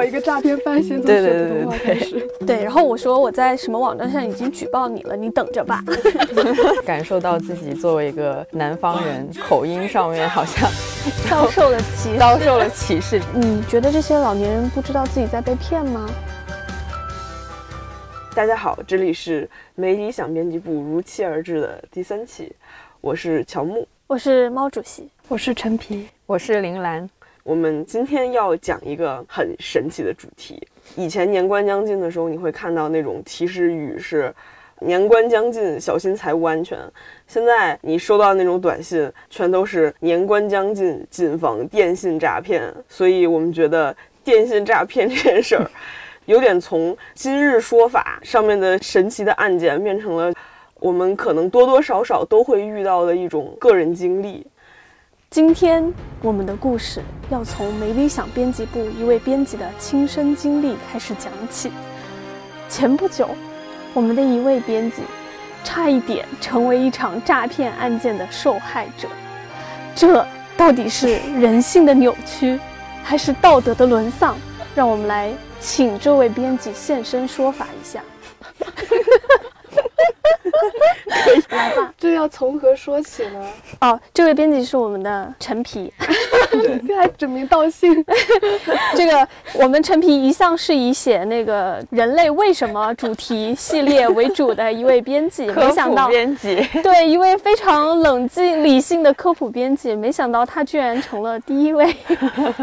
好一个诈骗犯，先从学普通话开始。对，然后我说我在什么网站上已经举报你了，你等着吧。感受到自己作为一个南方人，口音上面好像遭受了歧遭受了歧视。你觉得这些老年人不知道自己在被骗吗？大家好，这里是没理想编辑部如期而至的第三期，我是乔木，我是猫主席，我是陈皮，我是林兰。我们今天要讲一个很神奇的主题。以前年关将近的时候，你会看到那种提示语是“年关将近，小心财务安全”。现在你收到那种短信，全都是“年关将近，谨防电信诈骗”。所以我们觉得电信诈骗这件事儿。有点从今日说法上面的神奇的案件，变成了我们可能多多少少都会遇到的一种个人经历。今天我们的故事要从没理想编辑部一位编辑的亲身经历开始讲起。前不久，我们的一位编辑差一点成为一场诈骗案件的受害者。这到底是人性的扭曲，还是道德的沦丧？让我们来。请这位编辑现身说法一下。可 以来吧，这要从何说起呢？哦，这位编辑是我们的陈皮，这还指名道姓。这个我们陈皮一向是以写那个人类为什么主题系列为主的一位编辑，没想到编辑对一位非常冷静理性的科普编辑，没想到他居然成了第一位，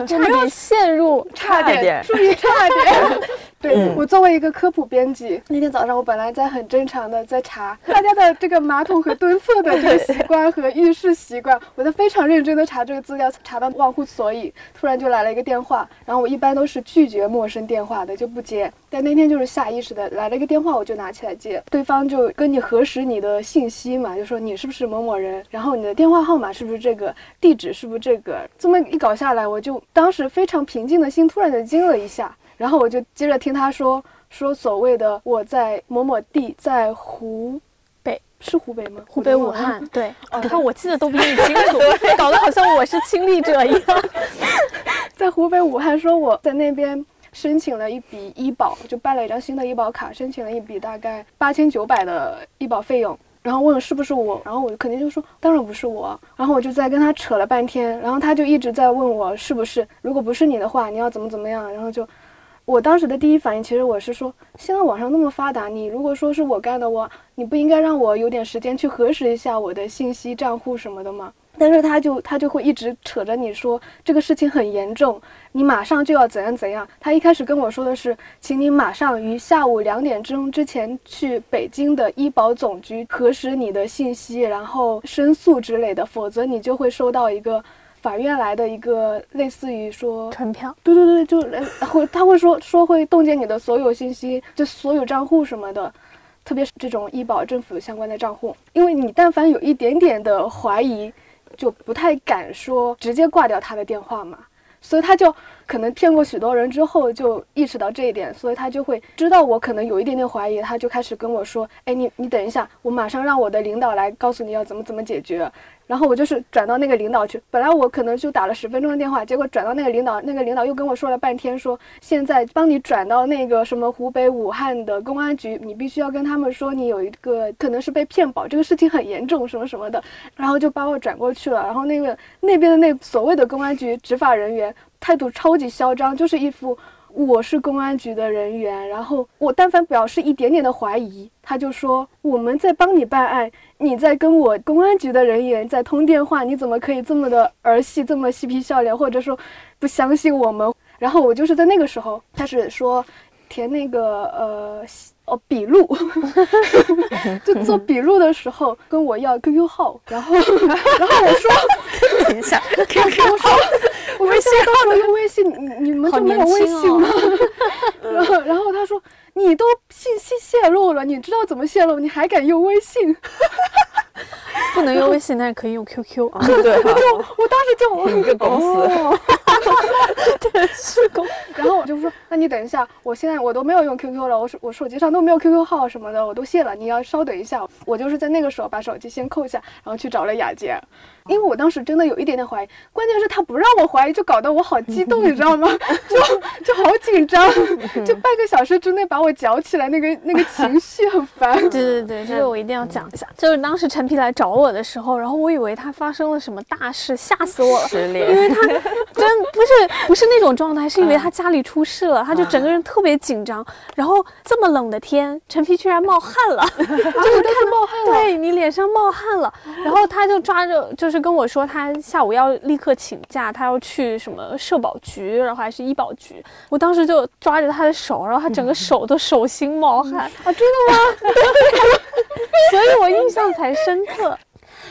差点陷入，差点，注意差点。对我作为一个科普编辑，那天早上我本来在很正常的在查大家的这个马桶和蹲厕的这个习惯和浴室习惯，我在非常认真的查这个资料，查到忘乎所以，突然就来了一个电话，然后我一般都是拒绝陌生电话的，就不接。但那天就是下意识的来了一个电话，我就拿起来接，对方就跟你核实你的信息嘛，就说你是不是某某人，然后你的电话号码是不是这个，地址是不是这个，这么一搞下来，我就当时非常平静的心突然就惊了一下。然后我就接着听他说说所谓的我在某某地，在湖北是湖北吗？湖北武汉。对，你看我记得都比你清楚，搞得好像我是亲历者一样。在湖北武汉，说我在那边申请了一笔医保，就办了一张新的医保卡，申请了一笔大概八千九百的医保费用。然后问是不是我，然后我肯定就说当然不是我。然后我就在跟他扯了半天，然后他就一直在问我是不是，如果不是你的话，你要怎么怎么样。然后就。我当时的第一反应，其实我是说，现在网上那么发达，你如果说是我干的，我你不应该让我有点时间去核实一下我的信息账户什么的吗？但是他就他就会一直扯着你说这个事情很严重，你马上就要怎样怎样。他一开始跟我说的是，请你马上于下午两点钟之前去北京的医保总局核实你的信息，然后申诉之类的，否则你就会收到一个。法院来的一个类似于说传票，对对对，就会他会说说会冻结你的所有信息，就所有账户什么的，特别是这种医保政府相关的账户，因为你但凡有一点点的怀疑，就不太敢说直接挂掉他的电话嘛，所以他就可能骗过许多人之后就意识到这一点，所以他就会知道我可能有一点点怀疑，他就开始跟我说，哎，你你等一下，我马上让我的领导来告诉你要怎么怎么解决。然后我就是转到那个领导去，本来我可能就打了十分钟的电话，结果转到那个领导，那个领导又跟我说了半天，说现在帮你转到那个什么湖北武汉的公安局，你必须要跟他们说你有一个可能是被骗保，这个事情很严重，什么什么的，然后就把我转过去了。然后那个那边的那所谓的公安局执法人员态度超级嚣张，就是一副。我是公安局的人员，然后我但凡表示一点点的怀疑，他就说我们在帮你办案，你在跟我公安局的人员在通电话，你怎么可以这么的儿戏，这么嬉皮笑脸，或者说不相信我们？然后我就是在那个时候开始说填那个呃哦笔录，就做笔录的时候跟我要 QQ 号，然后然后我说 等一下 QQ 号。微信到时候用微信，你你们就没有微信吗？然后然后他说你都信息泄露了，你知道怎么泄露？你还敢用微信？不能用微信，但是可以用 QQ 啊。对，就我当时就一个公司。对，是公。然后我就说，那你等一下，我现在我都没有用 QQ 了，我手我手机上都没有 QQ 号什么的，我都卸了，你要稍等一下。我就是在那个时候把手机先扣下，然后去找了雅洁。因为我当时真的有一点点怀疑，关键是他不让我怀疑，就搞得我好激动，你知道吗？就就好紧张，就半个小时之内把我搅起来，那个那个情绪很烦。对对对，这个我一定要讲一下。就是当时陈皮来找我的时候，然后我以为他发生了什么大事，吓死我了，因为他真不是不是那种状态，是因为他家里出事了，他就整个人特别紧张。然后这么冷的天，陈皮居然冒汗了，就是看冒汗了，对你脸上冒汗了，然后他就抓着就是。跟我说他下午要立刻请假，他要去什么社保局，然后还是医保局。我当时就抓着他的手，然后他整个 手都手心冒汗 啊！真的吗？所以我印象才深刻。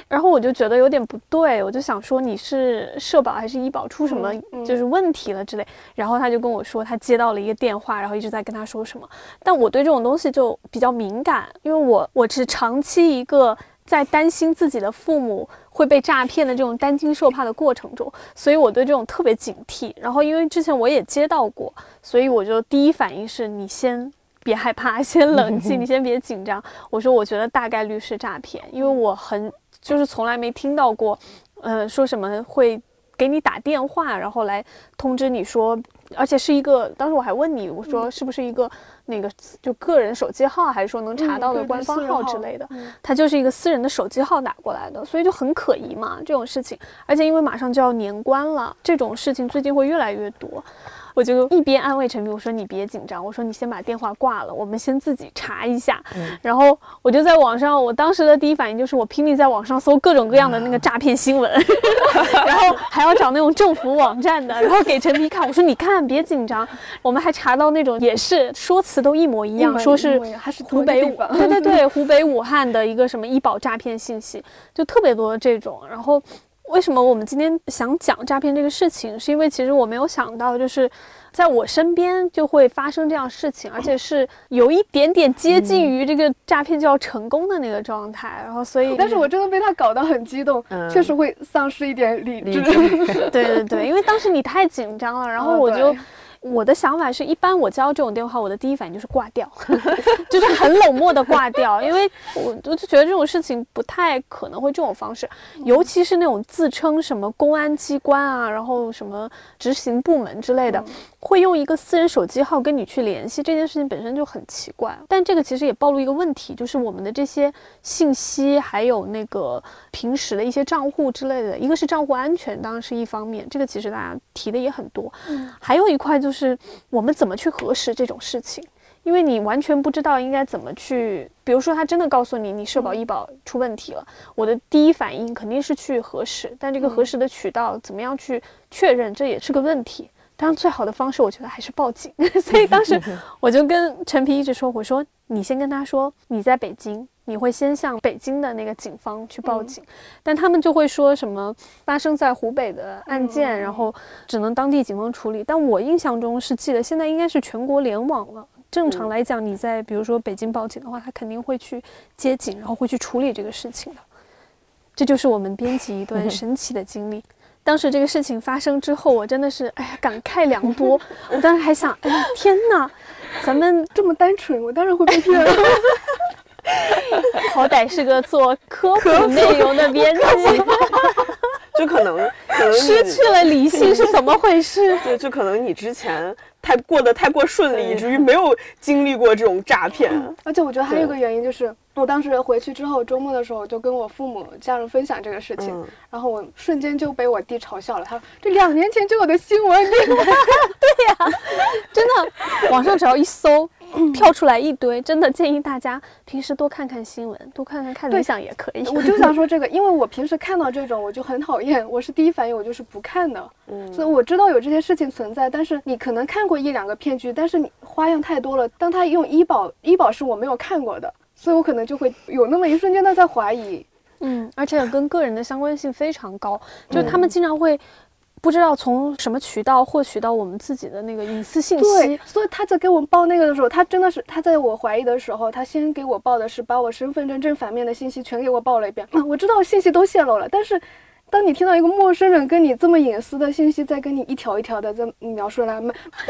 然后我就觉得有点不对，我就想说你是社保还是医保出什么就是问题了之类。然后他就跟我说他接到了一个电话，然后一直在跟他说什么。但我对这种东西就比较敏感，因为我我是长期一个。在担心自己的父母会被诈骗的这种担惊受怕的过程中，所以我对这种特别警惕。然后因为之前我也接到过，所以我就第一反应是你先别害怕，先冷静，你先别紧张。我说我觉得大概率是诈骗，因为我很就是从来没听到过，呃，说什么会给你打电话，然后来通知你说，而且是一个，当时我还问你，我说是不是一个。那个就个人手机号，还是说能查到的官方号之类的，他就是一个私人的手机号打过来的，所以就很可疑嘛，这种事情。而且因为马上就要年关了，这种事情最近会越来越多。我就一边安慰陈皮，我说你别紧张，我说你先把电话挂了，我们先自己查一下。然后我就在网上，我当时的第一反应就是我拼命在网上搜各种各样的那个诈骗新闻，然后还要找那种政府网站的，然后给陈皮看，我说你看别紧张，我们还查到那种也是说辞都一模一样，说是湖北武，对对 对，湖北武汉的一个什么医保诈骗信息，就特别多这种，然后。为什么我们今天想讲诈骗这个事情？是因为其实我没有想到，就是在我身边就会发生这样事情，而且是有一点点接近于这个诈骗就要成功的那个状态。然后，所以，但是我真的被他搞得很激动，确实会丧失一点理智。对对对，因为当时你太紧张了，然后我就。我的想法是一般，我接到这种电话，我的第一反应就是挂掉，就是很冷漠的挂掉，因为我我就觉得这种事情不太可能会这种方式，尤其是那种自称什么公安机关啊，然后什么执行部门之类的，会用一个私人手机号跟你去联系，这件事情本身就很奇怪。但这个其实也暴露一个问题，就是我们的这些信息还有那个平时的一些账户之类的，一个是账户安全，当然是一方面，这个其实大家提的也很多，还有一块就是。是我们怎么去核实这种事情？因为你完全不知道应该怎么去。比如说，他真的告诉你你社保医保出问题了，我的第一反应肯定是去核实，但这个核实的渠道怎么样去确认，这也是个问题。当然，最好的方式我觉得还是报警。所以当时 我就跟陈皮一直说：“我说你先跟他说你在北京。”你会先向北京的那个警方去报警，但他们就会说什么发生在湖北的案件，然后只能当地警方处理。但我印象中是记得现在应该是全国联网了。正常来讲，你在比如说北京报警的话，他肯定会去接警，然后会去处理这个事情的。这就是我们编辑一段 神奇的经历。当时这个事情发生之后，我真的是哎呀感慨良多。我当时还想，哎呀天哪，咱们这么单纯，我当然会被骗了。好歹是个做科普内容的编辑，就可能可能失去了理性是怎么回事？对，就可能你之前太过得太过顺利，以至于没有经历过这种诈骗。而且我觉得还有一个原因就是，我当时回去之后，周末的时候就跟我父母家人分享这个事情，然后我瞬间就被我弟嘲笑了。他说：“这两年前就有的新闻。”对呀，真的，网上只要一搜。跳出来一堆，真的建议大家平时多看看新闻，多看看看理想也可以。我就想说这个，因为我平时看到这种我就很讨厌，我是第一反应我就是不看的。嗯，所以我知道有这些事情存在，但是你可能看过一两个骗局，但是你花样太多了。当他用医保，医保是我没有看过的，所以我可能就会有那么一瞬间的在怀疑。嗯，而且跟个人的相关性非常高，就他们经常会。不知道从什么渠道获取到我们自己的那个隐私信息，对，所以他在给我们报那个的时候，他真的是他在我怀疑的时候，他先给我报的是把我身份证正反面的信息全给我报了一遍。嗯 我知道信息都泄露了，但是当你听到一个陌生人跟你这么隐私的信息，在跟你一条一条的在描述来，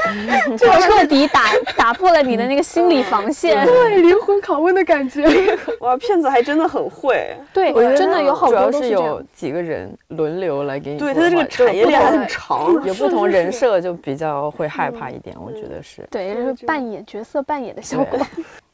就彻底打打破了你的那个心理防线。对灵魂拷问的感觉。哇，骗子还真的很会。对，我觉得真的有好主要多都这样是有。几个人轮流来给你对，他的这个产业链还很长。有不同人设就比较会害怕一点，我觉得是。对，就是扮演角色扮演的效果。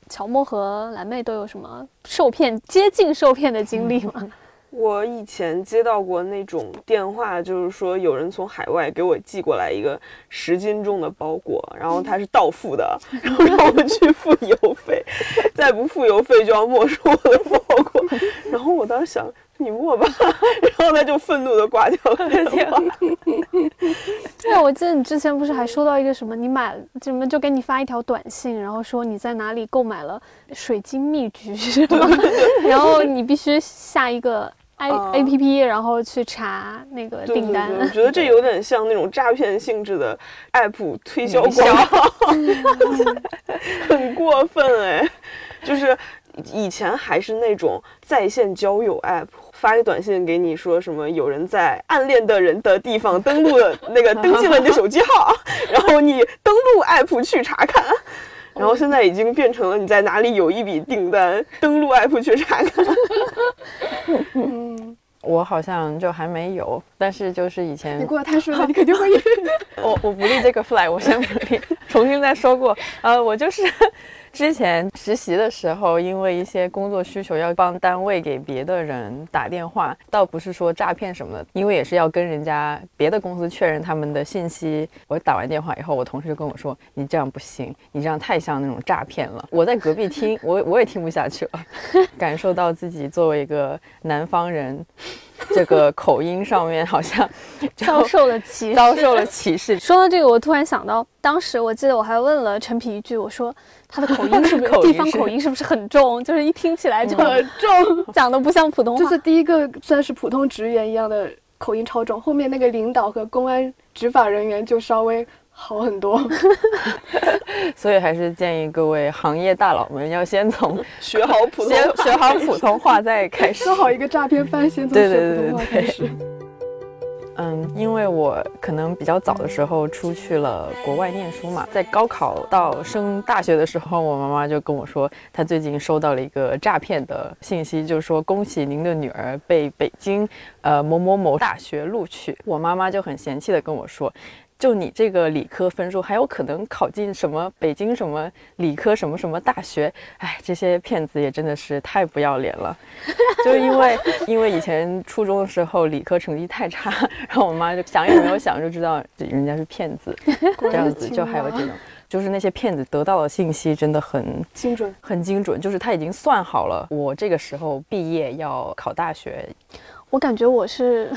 乔木和蓝妹都有什么受骗、接近受骗的经历吗？我以前接到过那种电话，就是说有人从海外给我寄过来一个十斤重的包裹，然后他是到付的，然后让我去付邮费，再不付邮费就要没收我的包裹。然后我当时想，你没吧，然后他就愤怒的挂掉了电话。对啊，我记得你之前不是还收到一个什么，你买什么就给你发一条短信，然后说你在哪里购买了水晶蜜橘是吗？然后你必须下一个 i 啊 A P P，然后去查那个订单。我觉得这有点像那种诈骗性质的 app 推销广告，很过分哎。就是以前还是那种在线交友 app，发一个短信给你说什么有人在暗恋的人的地方登录了那个登记了你的手机号，然后你登录 app 去查看。然后现在已经变成了你在哪里有一笔订单，登录 app 去查看。嗯，我好像就还没有，但是就是以前你过得太顺了，你肯定会。我我不立这个 flag，我先不立，重新再说过。呃，我就是之前实习的时候，因为一些工作需求要帮单位给别的人打电话，倒不是说诈骗什么的，因为也是要跟人家别的公司确认他们的信息。我打完电话以后，我同事就跟我说：“你这样不行，你这样太像那种诈骗了。”我在隔壁听，我我也听不下去了，感受到自己作为一个南方人。这个口音上面好像 遭受了歧视。遭受了歧视，说到这个，我突然想到，当时我记得我还问了陈皮一句，我说他的口音是不是 口音地方口音是不是很重？就是一听起来就很重，讲的不像普通话。就是第一个算是普通职员一样的口音超重，后面那个领导和公安执法人员就稍微好很多。所以还是建议各位行业大佬们要先从学好普通先话。学好普通话再开始说。好一个诈骗犯，先从对对学普通话对对开始。嗯，因为我可能比较早的时候出去了国外念书嘛，在高考到升大学的时候，我妈妈就跟我说，她最近收到了一个诈骗的信息，就是说恭喜您的女儿被北京呃某某某大学录取。我妈妈就很嫌弃的跟我说。就你这个理科分数，还有可能考进什么北京什么理科什么什么大学？哎，这些骗子也真的是太不要脸了。就因为因为以前初中的时候理科成绩太差，然后我妈就想也没有想就知道人家是骗子，这样子就还有这种，就是那些骗子得到的信息真的很精准。很精准，就是他已经算好了，我这个时候毕业要考大学，我感觉我是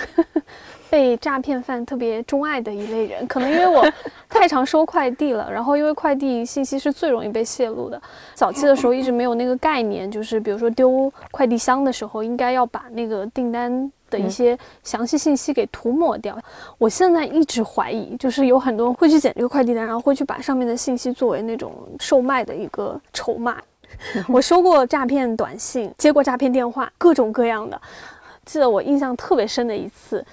被诈骗犯特别钟爱的一类人，可能因为我 太常收快递了，然后因为快递信息是最容易被泄露的。早期的时候一直没有那个概念，就是比如说丢快递箱的时候，应该要把那个订单的一些详细信息给涂抹掉。我现在一直怀疑，就是有很多人会去捡这个快递单，然后会去把上面的信息作为那种售卖的一个筹码。我收过诈骗短信，接过诈骗电话，各种各样的。记得我印象特别深的一次，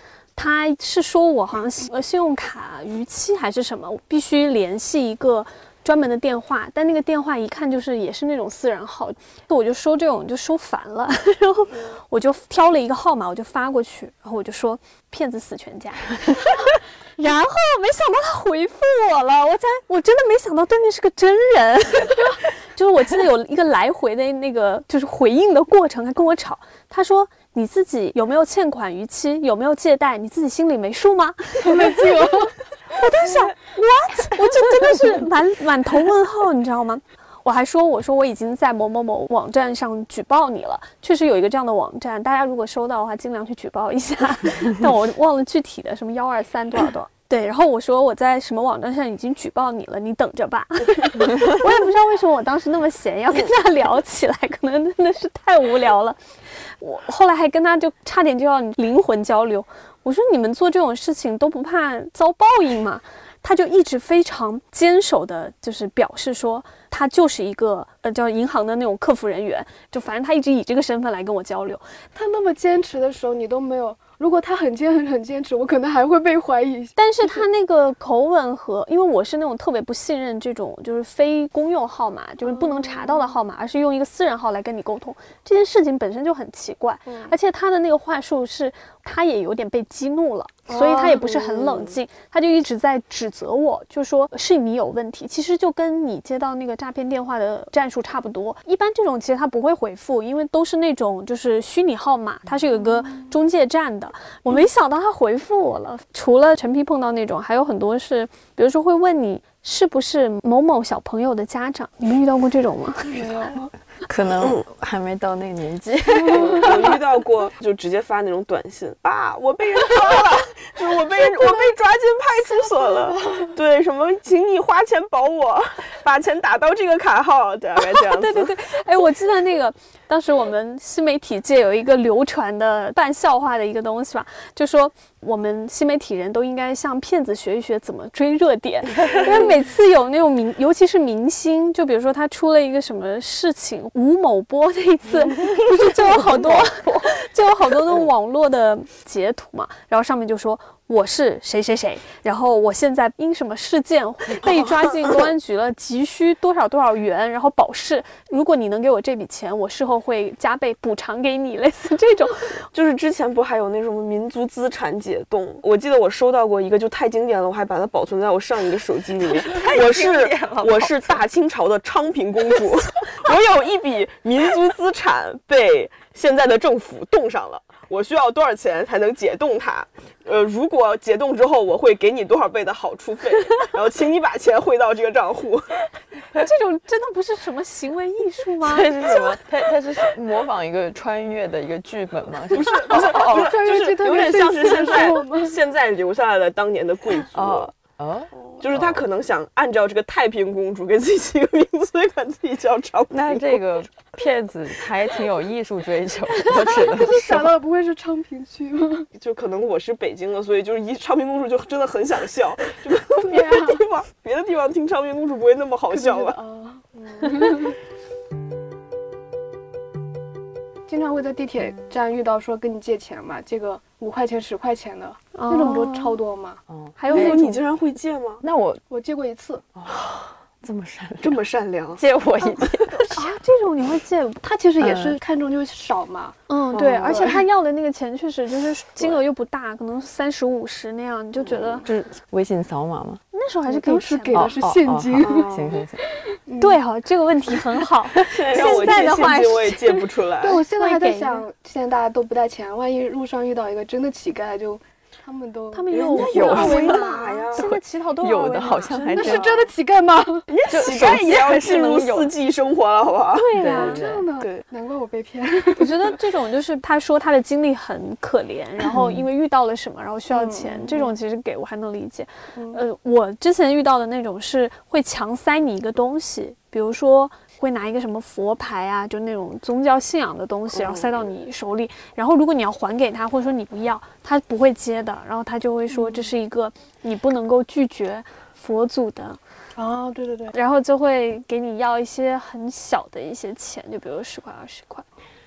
他是说我好像呃信用卡逾期还是什么，必须联系一个专门的电话，但那个电话一看就是也是那种私人号，我就收这种就收烦了，然后我就挑了一个号码，我就发过去，然后我就说骗子死全家。然后没想到他回复我了，我才我真的没想到对面是个真人，就是我记得有一个来回的那个就是回应的过程，还跟我吵，他说你自己有没有欠款逾期，有没有借贷，你自己心里没数吗？我没记我，我在想 what，我就真的是满满头问号，你知道吗？我还说，我说我已经在某某某网站上举报你了，确实有一个这样的网站，大家如果收到的话，尽量去举报一下。但我忘了具体的什么幺二三多少多少。对，然后我说我在什么网站上已经举报你了，你等着吧。我也不知道为什么我当时那么闲，要跟他聊起来，可能真的是太无聊了。我后来还跟他就差点就要灵魂交流，我说你们做这种事情都不怕遭报应吗？他就一直非常坚守的，就是表示说他就是一个呃叫银行的那种客服人员，就反正他一直以这个身份来跟我交流。他那么坚持的时候，你都没有如果他很坚很很坚持，我可能还会被怀疑。但是他那个口吻和，因为我是那种特别不信任这种就是非公用号码，就是不能查到的号码，而是用一个私人号来跟你沟通，这件事情本身就很奇怪。而且他的那个话术是，他也有点被激怒了，所以他也不是很冷静，他就一直在指责我，就说是你有问题。其实就跟你接到那个诈骗电话的战术差不多。一般这种其实他不会回复，因为都是那种就是虚拟号码，他是有个中介站的。我没想到他回复我了。除了陈皮碰到那种，还有很多是，比如说会问你是不是某某小朋友的家长，你们遇到过这种吗？没有，可能还没到那个年纪。我遇到过，就直接发那种短信，爸，我被人抓了，就是我被人我被抓进派出所了。对，什么，请你花钱保我，把钱打到这个卡号，大概这样子。对对对，哎，我记得那个当时我们新媒体界有一个流传的半笑话的一个东西吧，就说我们新媒体人都应该向骗子学一学怎么追热点，因为每次有那种明，尤其是明星，就比如说他出了一个什么事情，吴某波那一次，不是就有好多，就有好多那种网络的截图嘛，然后上面就说。我是谁谁谁，然后我现在因什么事件被抓进公安局了，急需多少多少元，然后保释。如果你能给我这笔钱，我事后会加倍补偿给你。类似这种，就是之前不还有那种民族资产解冻？我记得我收到过一个，就太经典了，我还把它保存在我上一个手机里面。我是我是大清朝的昌平公主，我有一笔民族资产被现在的政府冻上了。我需要多少钱才能解冻它？呃，如果解冻之后，我会给你多少倍的好处费，然后请你把钱汇到这个账户。这种真的不是什么行为艺术吗？这是什么？它它是模仿一个穿越的一个剧本吗？不 是不是，就是有点像是现在现在留下来的当年的贵族。哦。就是他可能想按照这个太平公主给自己起个名字，所 以管自己叫昌平。那这个骗子还挺有艺术追求，我只能说。想到不会是昌平区吗？就可能我是北京的，所以就是一昌平公主就真的很想笑。就别的地方，别的地方听昌平公主不会那么好笑吧？啊。经常会在地铁站遇到说跟你借钱嘛，借个五块钱、十块钱的。那种不超多吗？嗯，还有那种你竟然会借吗？那我我借过一次。这么善这么善良，借我一点 啊？这种你会借？他其实也是看中就是少嘛。嗯，对，而且他要的那个钱确实就是金额又不大，可能三十五十那样，你就觉得就是微信扫码吗？那时候还是当时给的是现金。行行行，对哈，这个问题很好。现在的话我也借不出来。对，我现在还在想，现在大家都不带钱，万一路上遇到一个真的乞丐就。他们都他们有有二维码呀，现在乞讨都有的，好像还那是真的乞丐吗？人家乞丐也要进入四季生活了，好不好？对呀，这样的，对，难怪我被骗。我觉得这种就是他说他的经历很可怜，然后因为遇到了什么，然后需要钱，这种其实给我还能理解。呃，我之前遇到的那种是会强塞你一个东西，比如说。会拿一个什么佛牌啊，就那种宗教信仰的东西，然后塞到你手里。然后如果你要还给他，或者说你不要，他不会接的。然后他就会说这是一个你不能够拒绝佛祖的。啊，对对对。然后就会给你要一些很小的一些钱，就比如十块、二十块。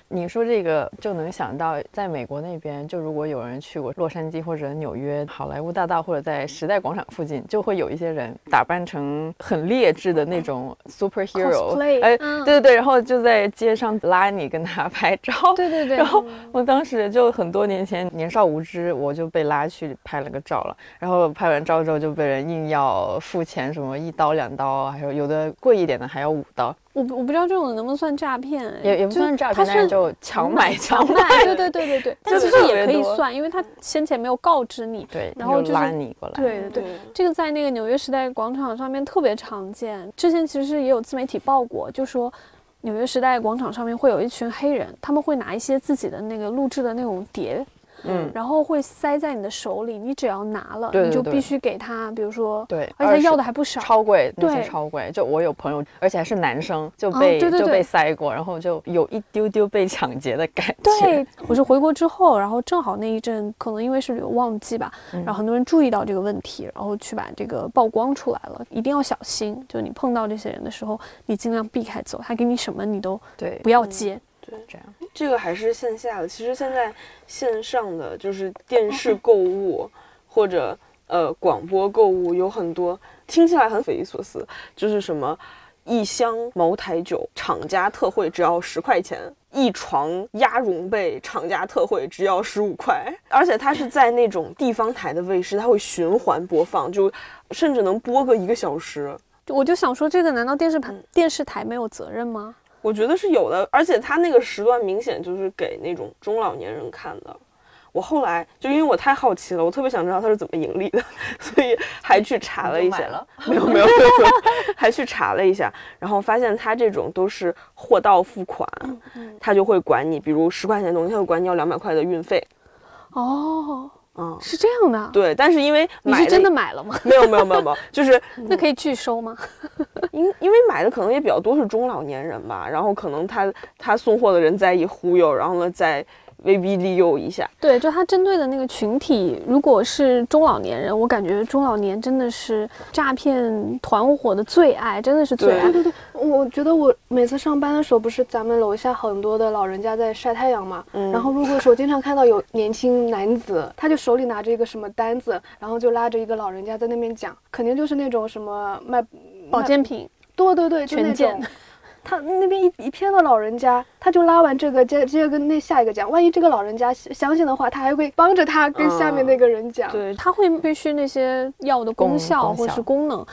你说这个就能想到，在美国那边，就如果有人去过洛杉矶或者纽约好莱坞大道，或者在时代广场附近，就会有一些人打扮成很劣质的那种 superhero，哎，对对对，然后就在街上拉你跟他拍照，对对对。然后我当时就很多年前年少无知，我就被拉去拍了个照了。然后拍完照之后就被人硬要付钱，什么一刀两刀，还有有的贵一点的还要五刀。我我不知道这种能不能算诈骗，也也不算诈骗，他是就强买强卖，对对对对 对。但其实也可以算，因为他先前没有告知你，对，然后就拉你过来。对对对，这个在那个纽约时代广场上面特别常见。之前其实也有自媒体报过，就说纽约时代广场上面会有一群黑人，他们会拿一些自己的那个录制的那种碟。嗯，然后会塞在你的手里，你只要拿了，你就必须给他，比如说，对，而且要的还不少，超贵，那些超贵。就我有朋友，而且还是男生，就被就被塞过，然后就有一丢丢被抢劫的感觉。对，我是回国之后，然后正好那一阵可能因为是旅游旺季吧，然后很多人注意到这个问题，然后去把这个曝光出来了，一定要小心。就你碰到这些人的时候，你尽量避开走，他给你什么你都对不要接。对，这样。这个还是线下的。其实现在线上的就是电视购物或者呃广播购物有很多，听起来很匪夷所思，就是什么一箱茅台酒厂家特惠只要十块钱，一床鸭绒被厂家特惠只要十五块，而且它是在那种地方台的卫视，它会循环播放，就甚至能播个一个小时。我就想说，这个难道电视台电视台没有责任吗？我觉得是有的，而且他那个时段明显就是给那种中老年人看的。我后来就因为我太好奇了，我特别想知道他是怎么盈利的，所以还去查了一下。没有没有没有，还去查了一下，然后发现他这种都是货到付款，他就会管你，比如十块钱的东西，他会管你要两百块的运费。哦，嗯，是这样的。对，但是因为你是真的买了吗？没有没有没有没有，就是 那可以拒收吗？因因为买的可能也比较多是中老年人吧，然后可能他他送货的人在意忽悠，然后呢再威逼利诱一下。对，就他针对的那个群体，如果是中老年人，我感觉中老年真的是诈骗团伙的最爱，真的是最爱。对对对，我觉得我每次上班的时候，不是咱们楼下很多的老人家在晒太阳嘛，嗯然后路过的时候经常看到有年轻男子，他就手里拿着一个什么单子，然后就拉着一个老人家在那边讲，肯定就是那种什么卖保健品，对对对，就那种。他那边一一片的老人家，他就拉完这个，接接着跟那下一个讲。万一这个老人家相信的话，他还会帮着他跟下面那个人讲。对，他会必须那些药的功功效或是功能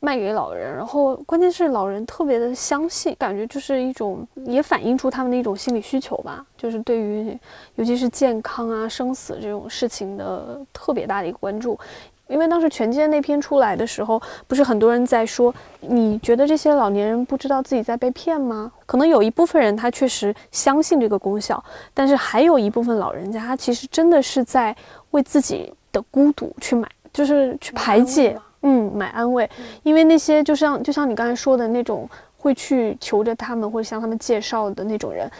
卖给老人，然后关键是老人特别的相信，感觉就是一种也反映出他们的一种心理需求吧，就是对于尤其是健康啊、生死这种事情的特别大的一个关注。因为当时权健那篇出来的时候，不是很多人在说，你觉得这些老年人不知道自己在被骗吗？可能有一部分人他确实相信这个功效，但是还有一部分老人家他其实真的是在为自己的孤独去买，就是去排解，嗯，买安慰。因为那些就像就像你刚才说的那种会去求着他们或者向他们介绍的那种人，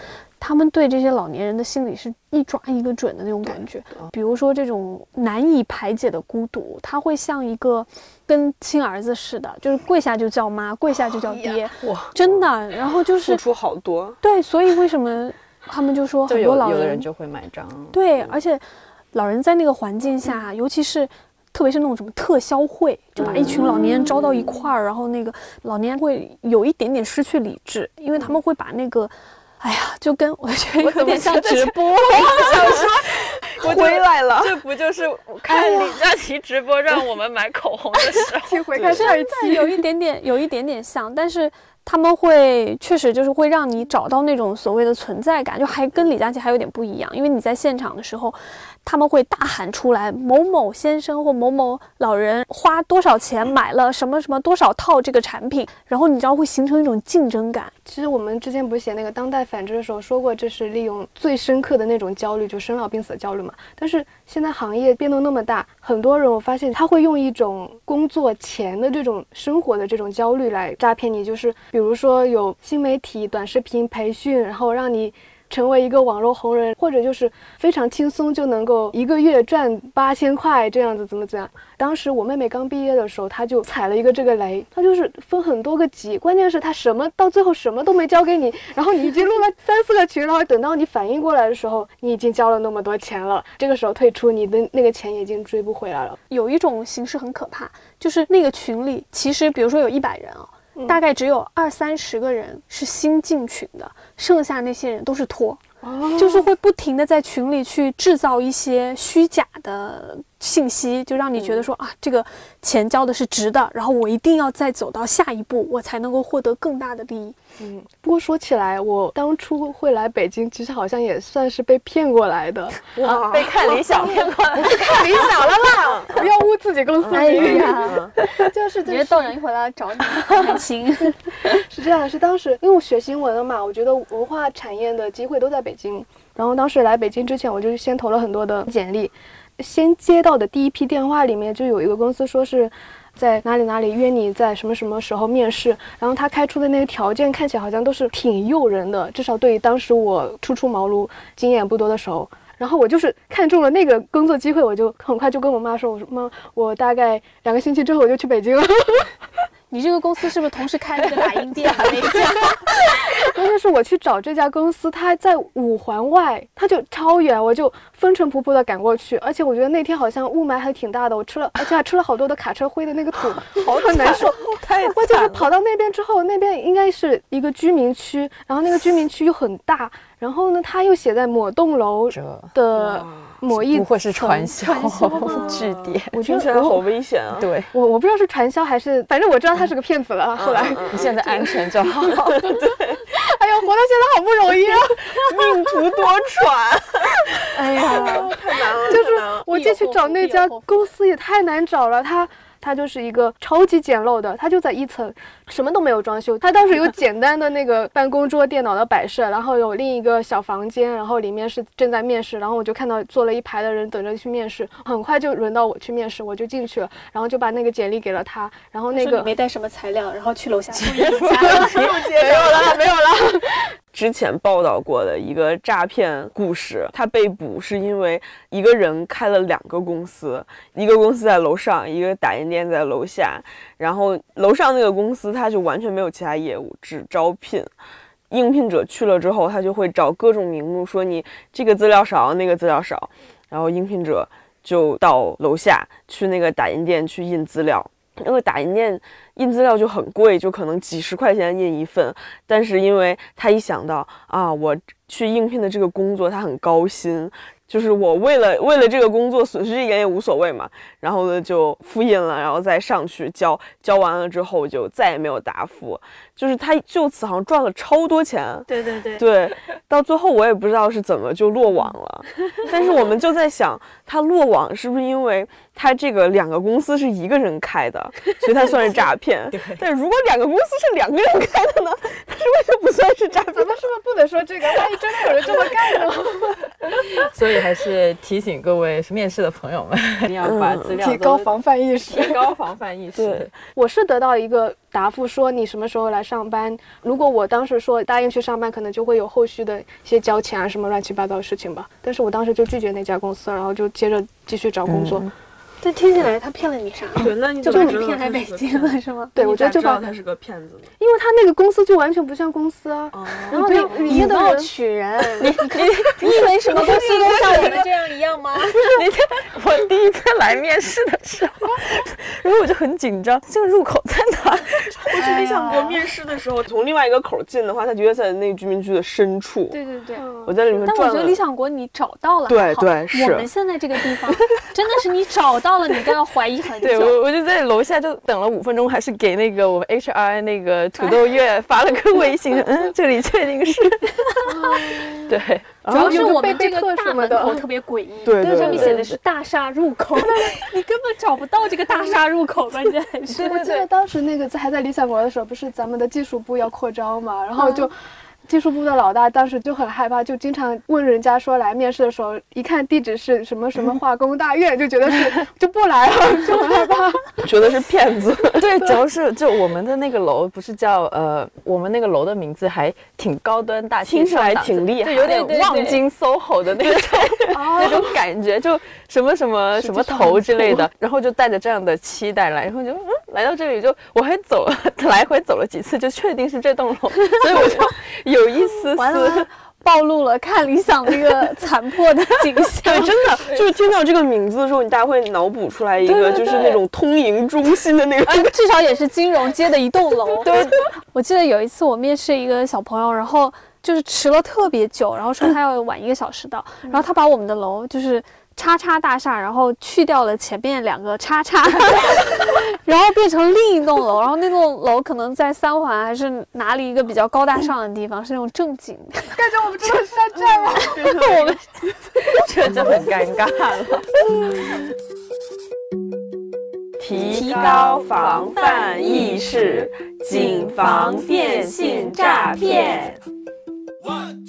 他们对这些老年人的心理是一抓一个准的那种感觉。比如说这种难以排解的孤独，他会像一个跟亲儿子似的，就是跪下就叫妈，跪下就叫爹，哇，真的。然后就是付出好多。对，所以为什么他们就说 有很多老有的人就会买账。对，而且老人在那个环境下，尤其是特别是那种什么特销会，就把一群老年人招到一块儿，然后那个老年人会有一点点失去理智，因为他们会把那个。哎呀，就跟 我觉得有点像直播，我想说 回来了，这不就是看李佳琦直播让我们买口红的时候？请回看上一期。有一点点，有一点点像，但是他们会确实就是会让你找到那种所谓的存在感，就还跟李佳琦还有点不一样，因为你在现场的时候，他们会大喊出来某某先生或某某老人花多少钱买了什么什么多少套这个产品，然后你知道会形成一种竞争感。其实我们之前不是写那个当代反制的时候说过，这是利用最深刻的那种焦虑，就生老病死的焦虑嘛。但是现在行业变动那么大，很多人我发现他会用一种工作前的这种生活的这种焦虑来诈骗你，就是比如说有新媒体短视频培训，然后让你。成为一个网络红人，或者就是非常轻松就能够一个月赚八千块这样子，怎么怎样？当时我妹妹刚毕业的时候，她就踩了一个这个雷，她就是分很多个级，关键是她什么到最后什么都没交给你，然后你已经录了三四个群，然后等到你反应过来的时候，你已经交了那么多钱了，这个时候退出，你的那个钱已经追不回来了。有一种形式很可怕，就是那个群里其实比如说有一百人啊。大概只有二三十个人是新进群的，剩下那些人都是托，就是会不停的在群里去制造一些虚假的信息，就让你觉得说、啊，这个钱交的是值的，然后我一定要再走到下一步，我才能够获得更大的利益。嗯，不过说起来，我当初会来北京，其实好像也算是被骗过来的。哇，被看理想骗过来，看理想了啦，不要污自己公司哎名。呀，就是你觉得豆娘一回来找你，开心。是这样，是当时因为我学新闻的嘛，我觉得文化产业的机会都在北京。然后当时来北京之前，我就先投了很多的简历，先接到的第一批电话里面就有一个公司说是在哪里哪里约你在什么什么时候面试，然后他开出的那个条件看起来好像都是挺诱人的，至少对于当时我初出茅庐、经验不多的时候。然后我就是看中了那个工作机会，我就很快就跟我妈说：“我说妈，我大概两个星期之后我就去北京了。”你这个公司是不是同时开了个打印店的那一家？关键是我去找这家公司，它在五环外，它就超远，我就风尘仆仆的赶过去。而且我觉得那天好像雾霾还挺大的，我吃了，而且还吃了好多的卡车灰的那个土，好难受。太我就是跑到那边之后，那边应该是一个居民区，然后那个居民区又很大，然后呢，他又写在某栋楼的某一不会是传销 据点？我觉得听起来好危险啊！对，我我不知道是传销还是，反正我知道他是个骗子了。后来，嗯嗯你现在安全就好。对哎呀，活到现在好不容易啊！命途多舛，哎呀，太难了，就是我进去找那家公司也太难找了，它它就是一个超级简陋的，它就在一层，什么都没有装修。它当时有简单的那个办公桌、电脑的摆设，然后有另一个小房间，然后里面是正在面试，然后我就看到坐了一排的人等着去面试，很快就轮到我去面试，我就进去了，然后就把那个简历给了他，然后那个没带什么材料，然后去楼下 做一家。没有了，没有了。之前报道过的一个诈骗故事，他被捕是因为一个人开了两个公司，一个公司在楼上，一个打印店在楼下。然后楼上那个公司他就完全没有其他业务，只招聘。应聘者去了之后，他就会找各种名目说你这个资料少，那个资料少，然后应聘者就到楼下去那个打印店去印资料。因为打印店印资料就很贵，就可能几十块钱印一份，但是因为他一想到啊，我去应聘的这个工作，他很高薪，就是我为了为了这个工作损失一点也无所谓嘛，然后呢就复印了，然后再上去交，交完了之后就再也没有答复，就是他就此好像赚了超多钱，对对对，对，到最后我也不知道是怎么就落网了，但是我们就在想，他落网是不是因为他这个两个公司是一个人开的，所以他算是诈骗？但如果两个公司是两个人开的呢，他是为什么不算是诈骗咱？们是不是不能说这个？万一真的有人这么干呢？所以还是提醒各位面试的朋友们，一定要把资料提高防范意识。提高防范意识 对。我是得到一个答复，说你什么时候来上班。如果我当时说答应去上班，可能就会有后续的一些交钱啊什么乱七八糟的事情吧。但是我当时就拒绝那家公司，然后就接着继续找工作。但听起来他骗了你啥？对，那你就把你骗来北京了是吗？对，我觉得就把，他是个骗子呢？因为他那个公司就完全不像公司啊。哦然后以貌取人 你你以为什么公司都像我们这样一样吗？那天我第一次来面试的时候，然后我就很紧张，这个入口在哪？我去理想国面试的时候，从另外一个口进的话，他觉得在那个居民区的深处。对对对。我在里面但我觉得理。想国你找到了，对还好对是我们现在这个地方真的是你找到了，你都要怀疑很久。对我，我就在楼下就等了五分钟，还是给那个我们 HR 那个土豆月发了个微信，嗯，这里确定是，对，主要是我们这个大什么的门口特别诡异，对对上面写的是大厦入口，你根本找不到这个大厦入口，关键是。我记得当时那个在还在理想国的时候，不是咱们的技术部要扩招嘛，然后就。技术部的老大当时就很害怕，就经常问人家说来面试的时候，一看地址是什么什么化工大院，就觉得是 就不来了，就很害怕。觉得是骗子。对，主要是就我们的那个楼不是叫呃，我们那个楼的名字还挺高端大气，听起来挺厉害就，有点望京 SOHO 的那种那种感觉，就什么什么什么头之类的，然后就带着这样的期待来，然后就嗯，来到这里就我还走了来回走了几次，就确定是这栋楼，所以我就有一丝丝暴露了看理想的一个残破的景象。对，真的就是听到这个名字的时候，你大家会脑补出来一个就是那种通营中心的那个。呃，至少也是金融街的一栋楼。对，我记得有一次我面试一个小朋友，然后就是迟了特别久，然后说他要晚一个小时到，然后他把我们的楼就是。叉叉大厦，然后去掉了前面两个叉叉，然后变成另一栋楼，然后那栋楼可能在三环还是哪里一个比较高大上的地方，是那种正经的。感觉我们真的是山寨了。我们这就很尴尬了。提高防范意识，谨防电信诈骗。One,